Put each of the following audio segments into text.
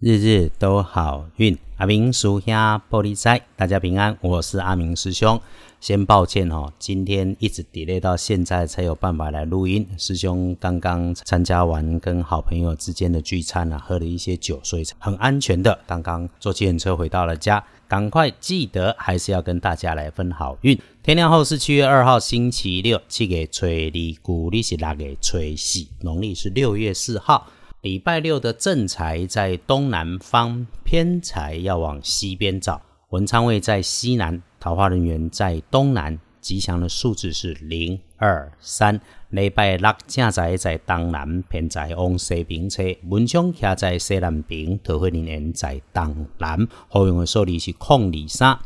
日日都好运，阿明属下玻璃仔，大家平安。我是阿明师兄。先抱歉哦，今天一直 delay 到现在才有办法来录音。师兄刚刚参加完跟好朋友之间的聚餐啊，喝了一些酒，所以很安全的。刚刚坐计程车回到了家，赶快记得还是要跟大家来分好运。天亮后是七月二号星期六，七月初二，古历是六月初四，农历是六月四号。礼拜六的正财在东南方，偏财要往西边找。文昌位在西南，桃花人员在东南。吉祥的数字是零二三。礼拜六正财在东南，偏财往西边车。文昌徛在西南边，桃花人员在东南。好运的数字是空里三。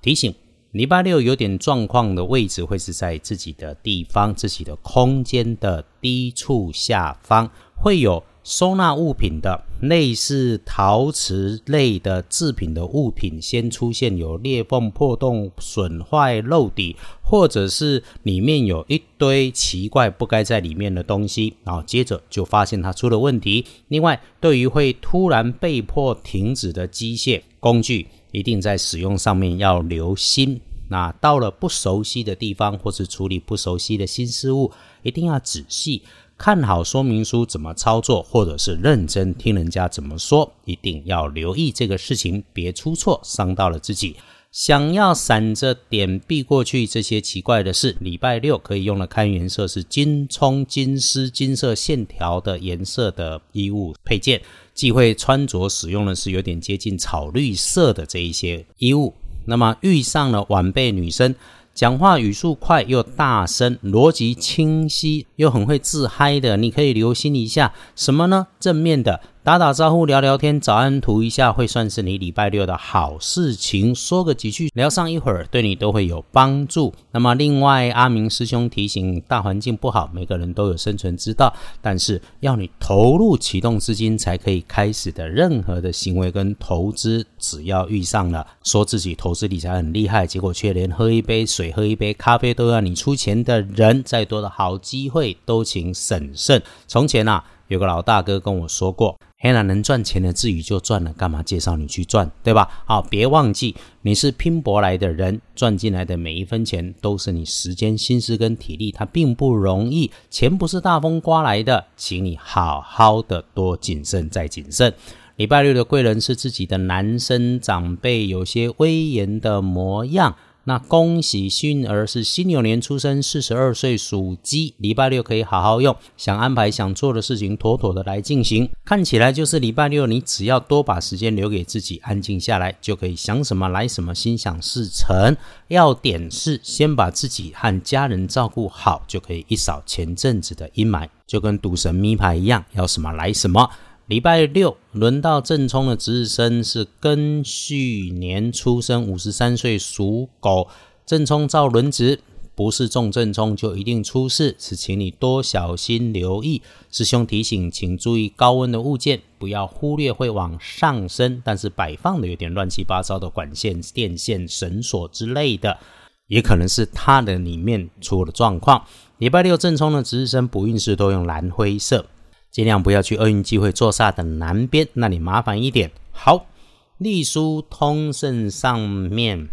提醒：礼拜六有点状况的位置会是在自己的地方、自己的空间的低处下方，会有。收纳物品的类似陶瓷类的制品的物品，先出现有裂缝、破洞、损坏、漏底，或者是里面有一堆奇怪不该在里面的东西，然后接着就发现它出了问题。另外，对于会突然被迫停止的机械工具，一定在使用上面要留心。那到了不熟悉的地方，或是处理不熟悉的新事物，一定要仔细。看好说明书怎么操作，或者是认真听人家怎么说，一定要留意这个事情，别出错，伤到了自己。想要闪着点避过去这些奇怪的事，礼拜六可以用的看颜色是金葱、金丝、金色线条的颜色的衣物配件，忌讳穿着使用的是有点接近草绿色的这一些衣物。那么遇上了晚辈女生。讲话语速快又大声，逻辑清晰又很会自嗨的，你可以留心一下什么呢？正面的。打打招呼、聊聊天、早安图一下，会算是你礼拜六的好事情。说个几句，聊上一会儿，对你都会有帮助。那么，另外阿明师兄提醒：大环境不好，每个人都有生存之道，但是要你投入启动资金才可以开始的任何的行为跟投资，只要遇上了说自己投资理财很厉害，结果却连喝一杯水、喝一杯咖啡都要你出钱的人，再多的好机会都请审慎。从前啊，有个老大哥跟我说过。黑男能赚钱的，至于就赚了，干嘛介绍你去赚，对吧？好，别忘记你是拼搏来的人，赚进来的每一分钱都是你时间、心思跟体力，它并不容易，钱不是大风刮来的，请你好好的多谨慎再谨慎。礼拜六的贵人是自己的男生长辈，有些威严的模样。那恭喜幸运儿是新牛年出生，四十二岁属鸡，礼拜六可以好好用，想安排想做的事情，妥妥的来进行。看起来就是礼拜六，你只要多把时间留给自己，安静下来，就可以想什么来什么，心想事成。要点是先把自己和家人照顾好，就可以一扫前阵子的阴霾，就跟赌神咪牌一样，要什么来什么。礼拜六轮到正冲的值日生是庚戌年出生，五十三岁属狗。正冲照轮值，不是中正冲就一定出事，是请你多小心留意。师兄提醒，请注意高温的物件，不要忽略会往上升，但是摆放的有点乱七八糟的管线、电线、绳索之类的，也可能是它的里面出了状况。礼拜六正冲的值日生补运势都用蓝灰色。尽量不要去厄运机会坐煞的南边，那里麻烦一点。好，隶书通胜上面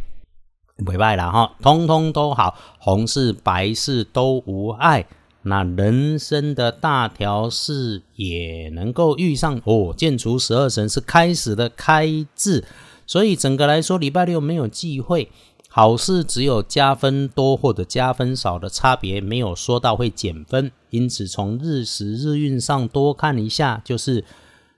委外了哈，通通都好，红事白事都无碍。那人生的大条事也能够遇上哦。建除十二神是开始的开字，所以整个来说，礼拜六没有忌讳。好事只有加分多或者加分少的差别，没有说到会减分。因此，从日时日运上多看一下，就是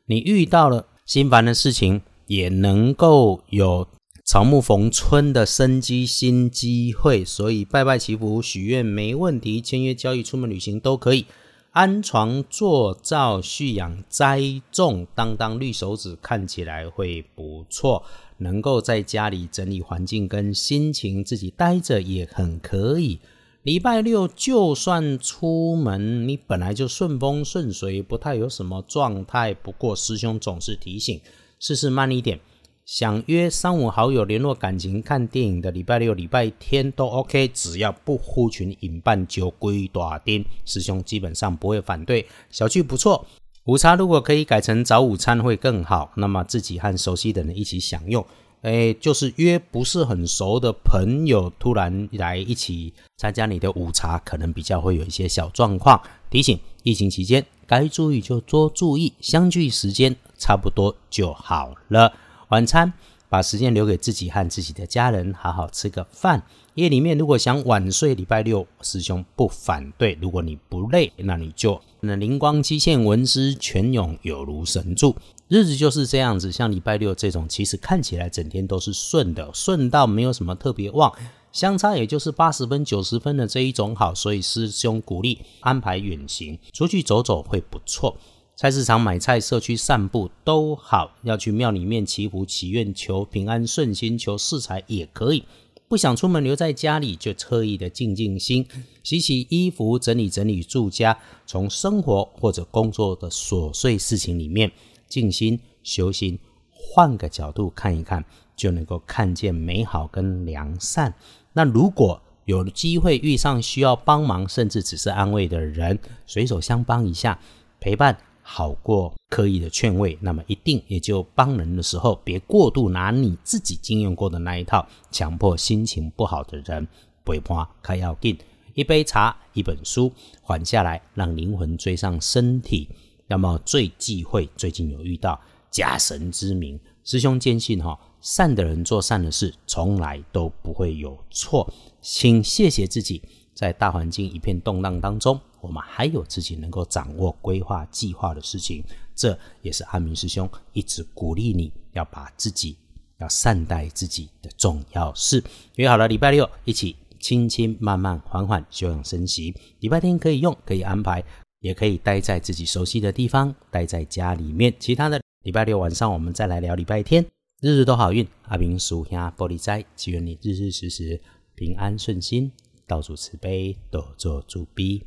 你遇到了心烦的事情，也能够有草木逢春的生机新机会。所以，拜拜祈福许愿没问题，签约交易、出门旅行都可以。安床坐灶蓄养栽种，当当绿手指看起来会不错。能够在家里整理环境跟心情，自己待着也很可以。礼拜六就算出门，你本来就顺风顺水，不太有什么状态。不过师兄总是提醒，事事慢一点。想约三五好友联络感情、看电影的礼拜六、礼拜天都 OK，只要不呼群引伴、酒鬼大丁，师兄基本上不会反对。小聚不错。午茶如果可以改成早午餐会更好，那么自己和熟悉的人一起享用。哎，就是约不是很熟的朋友突然来一起参加你的午茶，可能比较会有一些小状况。提醒：疫情期间该注意就多注意，相聚时间差不多就好了。晚餐把时间留给自己和自己的家人，好好吃个饭。夜里面如果想晚睡，礼拜六师兄不反对。如果你不累，那你就那灵光七现，文思泉涌，有如神助。日子就是这样子，像礼拜六这种，其实看起来整天都是顺的，顺到没有什么特别旺，相差也就是八十分、九十分的这一种好，所以师兄鼓励安排远行，出去走走会不错。菜市场买菜、社区散步都好，要去庙里面祈福、祈愿、求平安顺心、求四财也可以。不想出门留在家里，就特意的静静心，洗洗衣服，整理整理住家，从生活或者工作的琐碎事情里面。静心修心，换个角度看一看，就能够看见美好跟良善。那如果有机会遇上需要帮忙，甚至只是安慰的人，随手相帮一下，陪伴好过刻意的劝慰。那么一定也就帮人的时候，别过度拿你自己经验过的那一套，强迫心情不好的人陪伴开要紧。一杯茶，一本书，缓下来，让灵魂追上身体。那么最忌讳最近有遇到假神之名，师兄坚信哈，善的人做善的事，从来都不会有错。请谢谢自己，在大环境一片动荡当中，我们还有自己能够掌握规划计划的事情，这也是阿明师兄一直鼓励你要把自己要善待自己的重要事。约好了礼拜六一起轻轻慢慢缓缓休养生息，礼拜天可以用，可以安排。也可以待在自己熟悉的地方，待在家里面。其他的礼拜六晚上，我们再来聊礼拜天。日日都好运，阿明属下玻璃斋，祈愿你日日时时平安顺心，到处慈悲，多做主逼。